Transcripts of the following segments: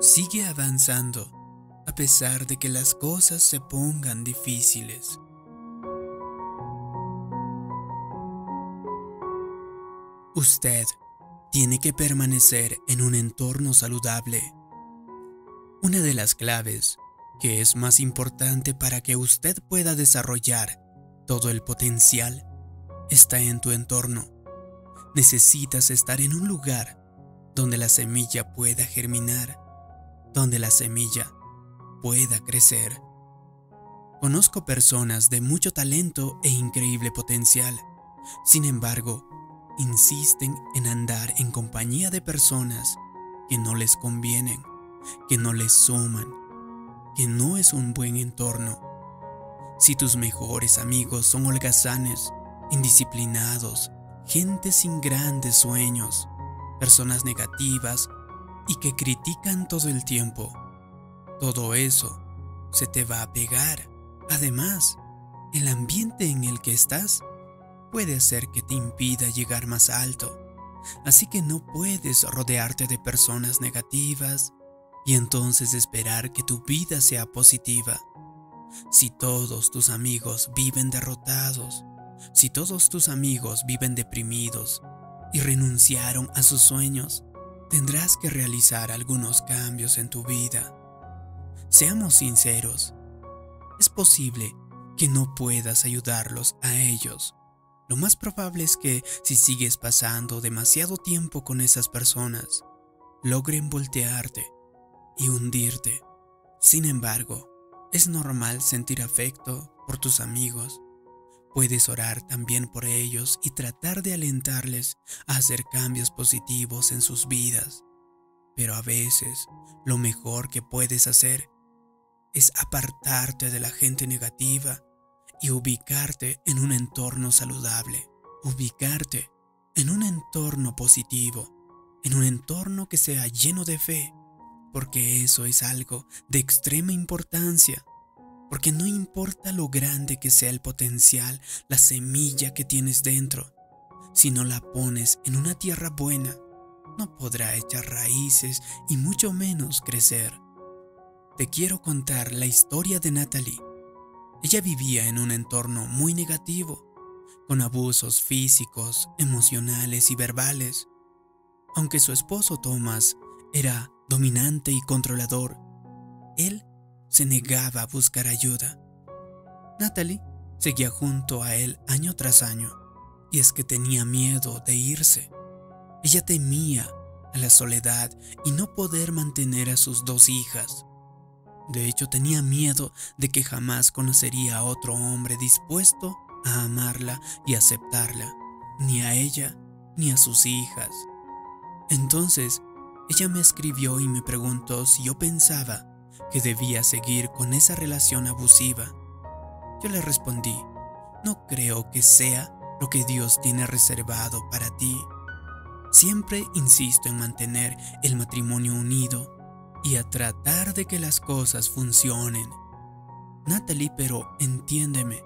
Sigue avanzando a pesar de que las cosas se pongan difíciles. Usted tiene que permanecer en un entorno saludable. Una de las claves que es más importante para que usted pueda desarrollar todo el potencial está en tu entorno. Necesitas estar en un lugar donde la semilla pueda germinar, donde la semilla pueda crecer. Conozco personas de mucho talento e increíble potencial. Sin embargo, insisten en andar en compañía de personas que no les convienen, que no les suman, que no es un buen entorno. Si tus mejores amigos son holgazanes, indisciplinados, gente sin grandes sueños, personas negativas y que critican todo el tiempo, todo eso se te va a pegar. Además, el ambiente en el que estás puede hacer que te impida llegar más alto. Así que no puedes rodearte de personas negativas y entonces esperar que tu vida sea positiva. Si todos tus amigos viven derrotados, si todos tus amigos viven deprimidos y renunciaron a sus sueños, tendrás que realizar algunos cambios en tu vida. Seamos sinceros, es posible que no puedas ayudarlos a ellos. Lo más probable es que si sigues pasando demasiado tiempo con esas personas, logren voltearte y hundirte. Sin embargo, es normal sentir afecto por tus amigos. Puedes orar también por ellos y tratar de alentarles a hacer cambios positivos en sus vidas. Pero a veces lo mejor que puedes hacer es apartarte de la gente negativa y ubicarte en un entorno saludable, ubicarte en un entorno positivo, en un entorno que sea lleno de fe, porque eso es algo de extrema importancia, porque no importa lo grande que sea el potencial, la semilla que tienes dentro, si no la pones en una tierra buena, no podrá echar raíces y mucho menos crecer. Te quiero contar la historia de Natalie. Ella vivía en un entorno muy negativo, con abusos físicos, emocionales y verbales. Aunque su esposo Thomas era dominante y controlador, él se negaba a buscar ayuda. Natalie seguía junto a él año tras año, y es que tenía miedo de irse. Ella temía a la soledad y no poder mantener a sus dos hijas. De hecho, tenía miedo de que jamás conocería a otro hombre dispuesto a amarla y aceptarla, ni a ella ni a sus hijas. Entonces, ella me escribió y me preguntó si yo pensaba que debía seguir con esa relación abusiva. Yo le respondí, no creo que sea lo que Dios tiene reservado para ti. Siempre insisto en mantener el matrimonio unido y a tratar de que las cosas funcionen. Natalie, pero entiéndeme,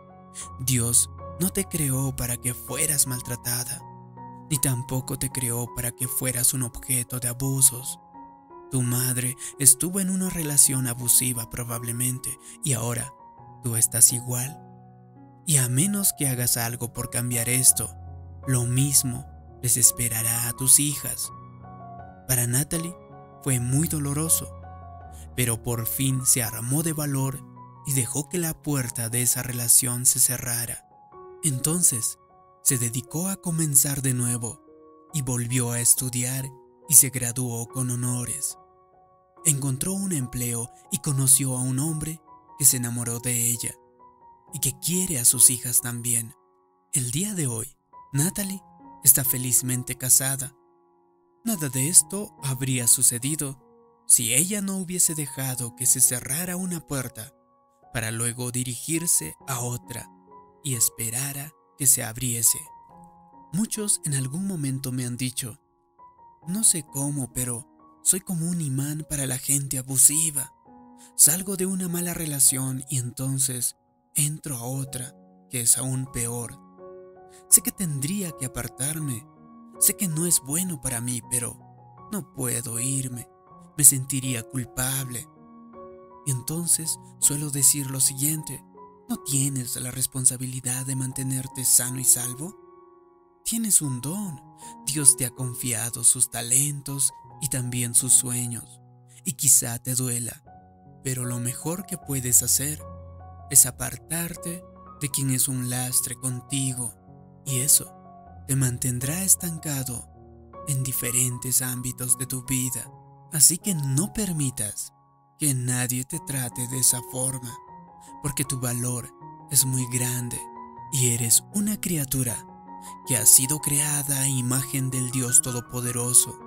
Dios no te creó para que fueras maltratada ni tampoco te creó para que fueras un objeto de abusos. Tu madre estuvo en una relación abusiva probablemente y ahora tú estás igual. Y a menos que hagas algo por cambiar esto, lo mismo les esperará a tus hijas. Para Natalie fue muy doloroso, pero por fin se armó de valor y dejó que la puerta de esa relación se cerrara. Entonces, se dedicó a comenzar de nuevo y volvió a estudiar y se graduó con honores. Encontró un empleo y conoció a un hombre que se enamoró de ella y que quiere a sus hijas también. El día de hoy, Natalie está felizmente casada. Nada de esto habría sucedido si ella no hubiese dejado que se cerrara una puerta para luego dirigirse a otra y esperara que se abriese. Muchos en algún momento me han dicho, no sé cómo, pero soy como un imán para la gente abusiva. Salgo de una mala relación y entonces entro a otra que es aún peor. Sé que tendría que apartarme, sé que no es bueno para mí, pero no puedo irme. me sentiría culpable. Y entonces suelo decir lo siguiente, ¿no tienes la responsabilidad de mantenerte sano y salvo? Tienes un don. Dios te ha confiado sus talentos y también sus sueños. Y quizá te duela, pero lo mejor que puedes hacer es apartarte de quien es un lastre contigo. Y eso te mantendrá estancado en diferentes ámbitos de tu vida. Así que no permitas que nadie te trate de esa forma, porque tu valor es muy grande y eres una criatura que ha sido creada a imagen del Dios Todopoderoso.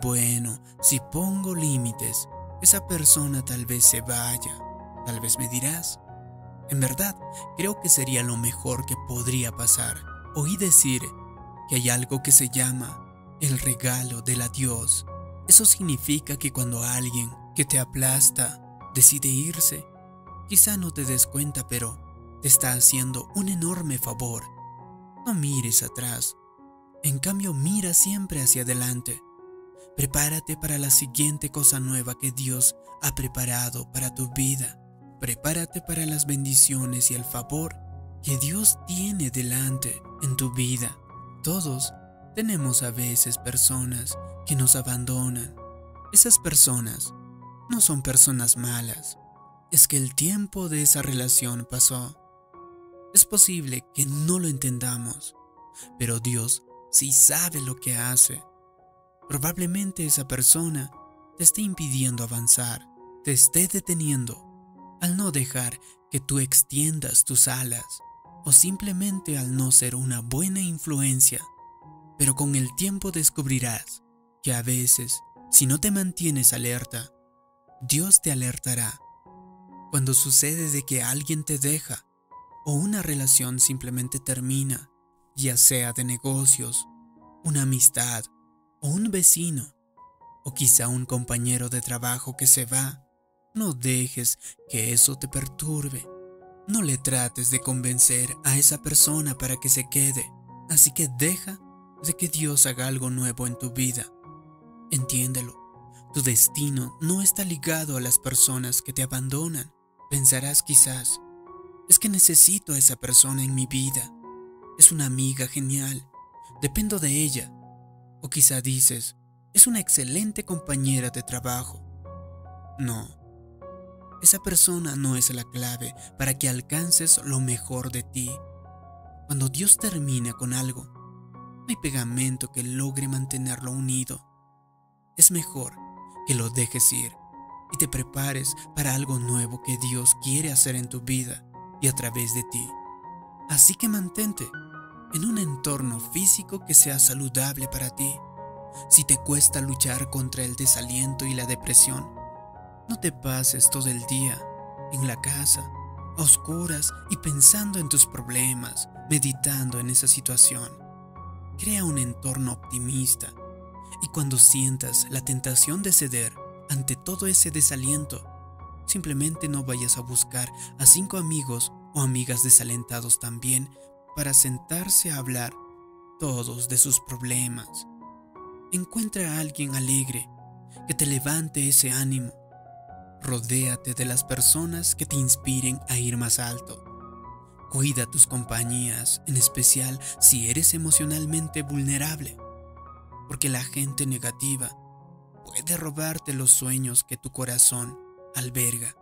Bueno, si pongo límites, esa persona tal vez se vaya, tal vez me dirás. En verdad, creo que sería lo mejor que podría pasar. Oí decir que hay algo que se llama el regalo del adiós. Eso significa que cuando alguien que te aplasta decide irse, quizá no te des cuenta, pero te está haciendo un enorme favor. No mires atrás. En cambio, mira siempre hacia adelante. Prepárate para la siguiente cosa nueva que Dios ha preparado para tu vida. Prepárate para las bendiciones y el favor que Dios tiene delante en tu vida. Todos tenemos a veces personas que nos abandonan. Esas personas no son personas malas. Es que el tiempo de esa relación pasó. Es posible que no lo entendamos, pero Dios sí sabe lo que hace. Probablemente esa persona te esté impidiendo avanzar, te esté deteniendo al no dejar que tú extiendas tus alas o simplemente al no ser una buena influencia pero con el tiempo descubrirás que a veces, si no te mantienes alerta, Dios te alertará. Cuando sucede de que alguien te deja o una relación simplemente termina, ya sea de negocios, una amistad o un vecino, o quizá un compañero de trabajo que se va, no dejes que eso te perturbe. No le trates de convencer a esa persona para que se quede, así que deja de que Dios haga algo nuevo en tu vida. Entiéndelo, tu destino no está ligado a las personas que te abandonan. Pensarás quizás, es que necesito a esa persona en mi vida. Es una amiga genial, dependo de ella. O quizá dices, es una excelente compañera de trabajo. No, esa persona no es la clave para que alcances lo mejor de ti. Cuando Dios termina con algo, hay pegamento que logre mantenerlo unido. Es mejor que lo dejes ir y te prepares para algo nuevo que Dios quiere hacer en tu vida y a través de ti. Así que mantente en un entorno físico que sea saludable para ti. Si te cuesta luchar contra el desaliento y la depresión, no te pases todo el día en la casa, a oscuras y pensando en tus problemas, meditando en esa situación. Crea un entorno optimista y cuando sientas la tentación de ceder ante todo ese desaliento, simplemente no vayas a buscar a cinco amigos o amigas desalentados también para sentarse a hablar todos de sus problemas. Encuentra a alguien alegre que te levante ese ánimo. Rodéate de las personas que te inspiren a ir más alto. Cuida tus compañías, en especial si eres emocionalmente vulnerable, porque la gente negativa puede robarte los sueños que tu corazón alberga,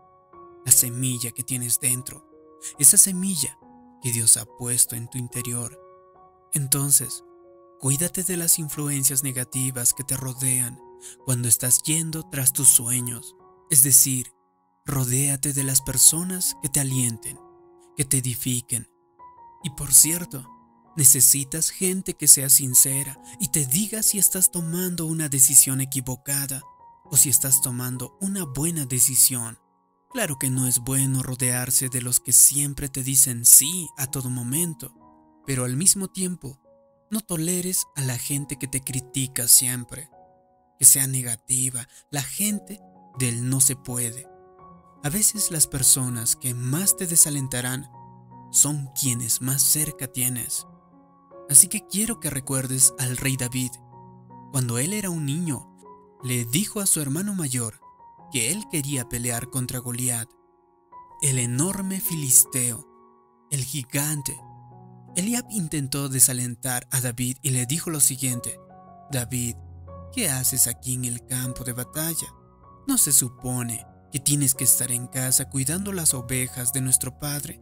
la semilla que tienes dentro, esa semilla que Dios ha puesto en tu interior. Entonces, cuídate de las influencias negativas que te rodean cuando estás yendo tras tus sueños, es decir, rodéate de las personas que te alienten que te edifiquen. Y por cierto, necesitas gente que sea sincera y te diga si estás tomando una decisión equivocada o si estás tomando una buena decisión. Claro que no es bueno rodearse de los que siempre te dicen sí a todo momento, pero al mismo tiempo, no toleres a la gente que te critica siempre, que sea negativa, la gente del no se puede. A veces las personas que más te desalentarán son quienes más cerca tienes. Así que quiero que recuerdes al rey David. Cuando él era un niño, le dijo a su hermano mayor que él quería pelear contra Goliat, el enorme filisteo, el gigante. Eliab intentó desalentar a David y le dijo lo siguiente, David, ¿qué haces aquí en el campo de batalla? ¿No se supone que tienes que estar en casa cuidando las ovejas de nuestro padre?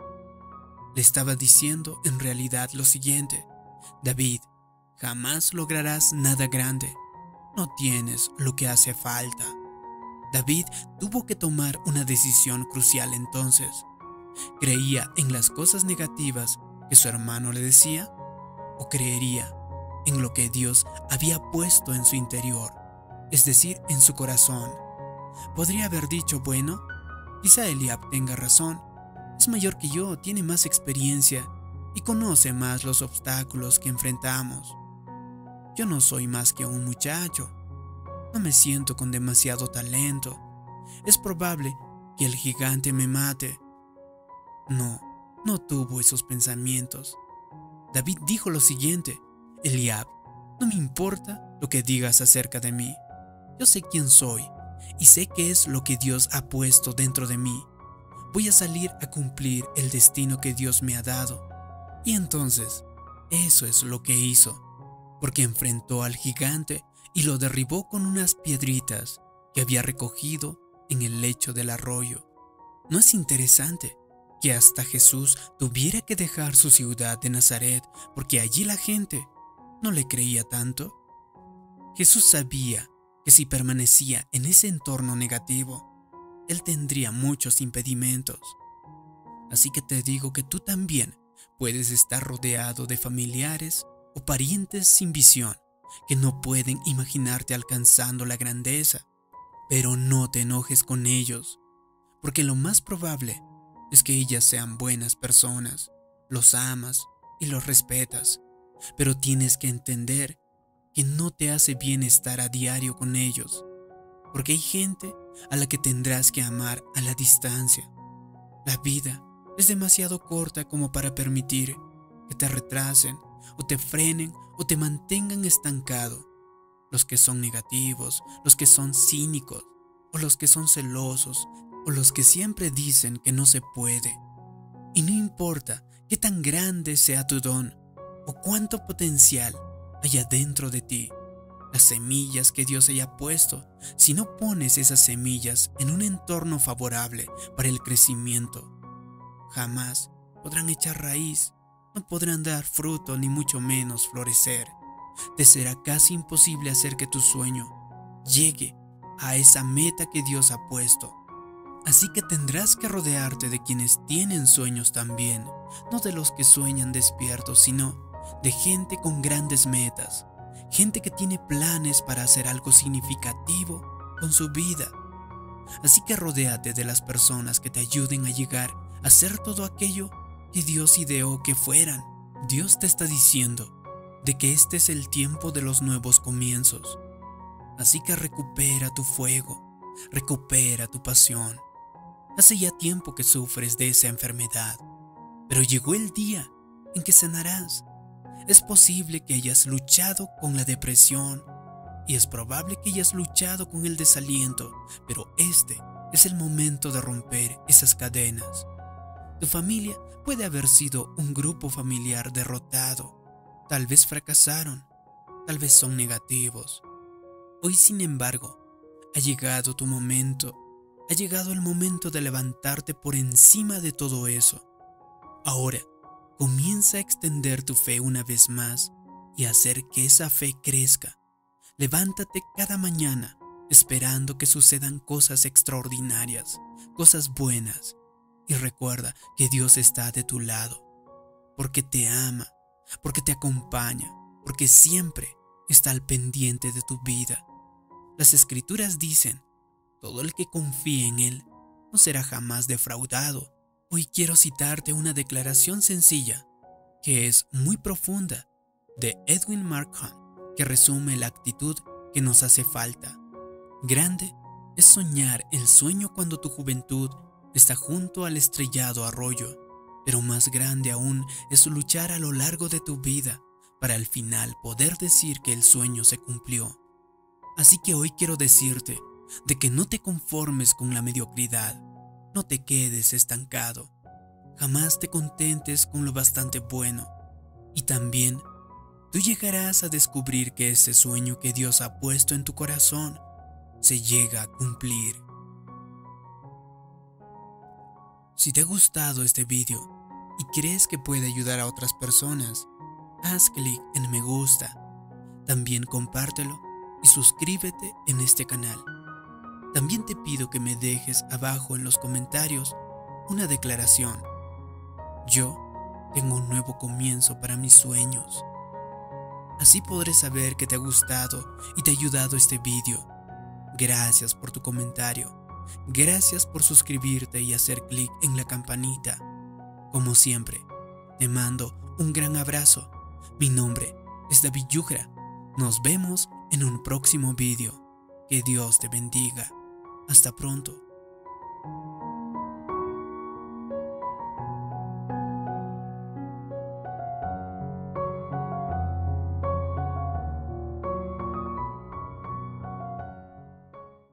Le estaba diciendo en realidad lo siguiente, David, jamás lograrás nada grande, no tienes lo que hace falta. David tuvo que tomar una decisión crucial entonces. ¿Creía en las cosas negativas que su hermano le decía? ¿O creería en lo que Dios había puesto en su interior, es decir, en su corazón? Podría haber dicho, bueno, quizá Eliab tenga razón, es mayor que yo, tiene más experiencia y conoce más los obstáculos que enfrentamos. Yo no soy más que un muchacho, no me siento con demasiado talento. Es probable que el gigante me mate. No, no tuvo esos pensamientos. David dijo lo siguiente, Eliab, no me importa lo que digas acerca de mí. Yo sé quién soy y sé qué es lo que Dios ha puesto dentro de mí. Voy a salir a cumplir el destino que Dios me ha dado. Y entonces, eso es lo que hizo, porque enfrentó al gigante y lo derribó con unas piedritas que había recogido en el lecho del arroyo. ¿No es interesante que hasta Jesús tuviera que dejar su ciudad de Nazaret porque allí la gente no le creía tanto? Jesús sabía que si permanecía en ese entorno negativo, él tendría muchos impedimentos. Así que te digo que tú también puedes estar rodeado de familiares o parientes sin visión que no pueden imaginarte alcanzando la grandeza. Pero no te enojes con ellos, porque lo más probable es que ellas sean buenas personas, los amas y los respetas, pero tienes que entender que no te hace bien estar a diario con ellos, porque hay gente a la que tendrás que amar a la distancia. La vida es demasiado corta como para permitir que te retrasen o te frenen o te mantengan estancado. Los que son negativos, los que son cínicos, o los que son celosos, o los que siempre dicen que no se puede. Y no importa qué tan grande sea tu don o cuánto potencial haya dentro de ti, las semillas que Dios haya puesto, si no pones esas semillas en un entorno favorable para el crecimiento, jamás podrán echar raíz no podrán dar fruto ni mucho menos florecer. Te será casi imposible hacer que tu sueño llegue a esa meta que Dios ha puesto. Así que tendrás que rodearte de quienes tienen sueños también, no de los que sueñan despiertos, sino de gente con grandes metas, gente que tiene planes para hacer algo significativo con su vida. Así que rodéate de las personas que te ayuden a llegar a hacer todo aquello y Dios ideó que fueran. Dios te está diciendo de que este es el tiempo de los nuevos comienzos. Así que recupera tu fuego, recupera tu pasión. Hace ya tiempo que sufres de esa enfermedad, pero llegó el día en que sanarás. Es posible que hayas luchado con la depresión y es probable que hayas luchado con el desaliento, pero este es el momento de romper esas cadenas. Tu familia puede haber sido un grupo familiar derrotado. Tal vez fracasaron, tal vez son negativos. Hoy, sin embargo, ha llegado tu momento, ha llegado el momento de levantarte por encima de todo eso. Ahora, comienza a extender tu fe una vez más y hacer que esa fe crezca. Levántate cada mañana esperando que sucedan cosas extraordinarias, cosas buenas, y recuerda que Dios está de tu lado, porque te ama, porque te acompaña, porque siempre está al pendiente de tu vida. Las escrituras dicen, todo el que confíe en Él no será jamás defraudado. Hoy quiero citarte una declaración sencilla, que es muy profunda, de Edwin Markham, que resume la actitud que nos hace falta. Grande es soñar el sueño cuando tu juventud está junto al estrellado arroyo, pero más grande aún es luchar a lo largo de tu vida para al final poder decir que el sueño se cumplió. Así que hoy quiero decirte de que no te conformes con la mediocridad, no te quedes estancado, jamás te contentes con lo bastante bueno y también tú llegarás a descubrir que ese sueño que Dios ha puesto en tu corazón se llega a cumplir. Si te ha gustado este vídeo y crees que puede ayudar a otras personas, haz clic en me gusta. También compártelo y suscríbete en este canal. También te pido que me dejes abajo en los comentarios una declaración. Yo tengo un nuevo comienzo para mis sueños. Así podré saber que te ha gustado y te ha ayudado este vídeo. Gracias por tu comentario. Gracias por suscribirte y hacer clic en la campanita. Como siempre, te mando un gran abrazo. Mi nombre es David Yugra. Nos vemos en un próximo vídeo. Que Dios te bendiga. Hasta pronto.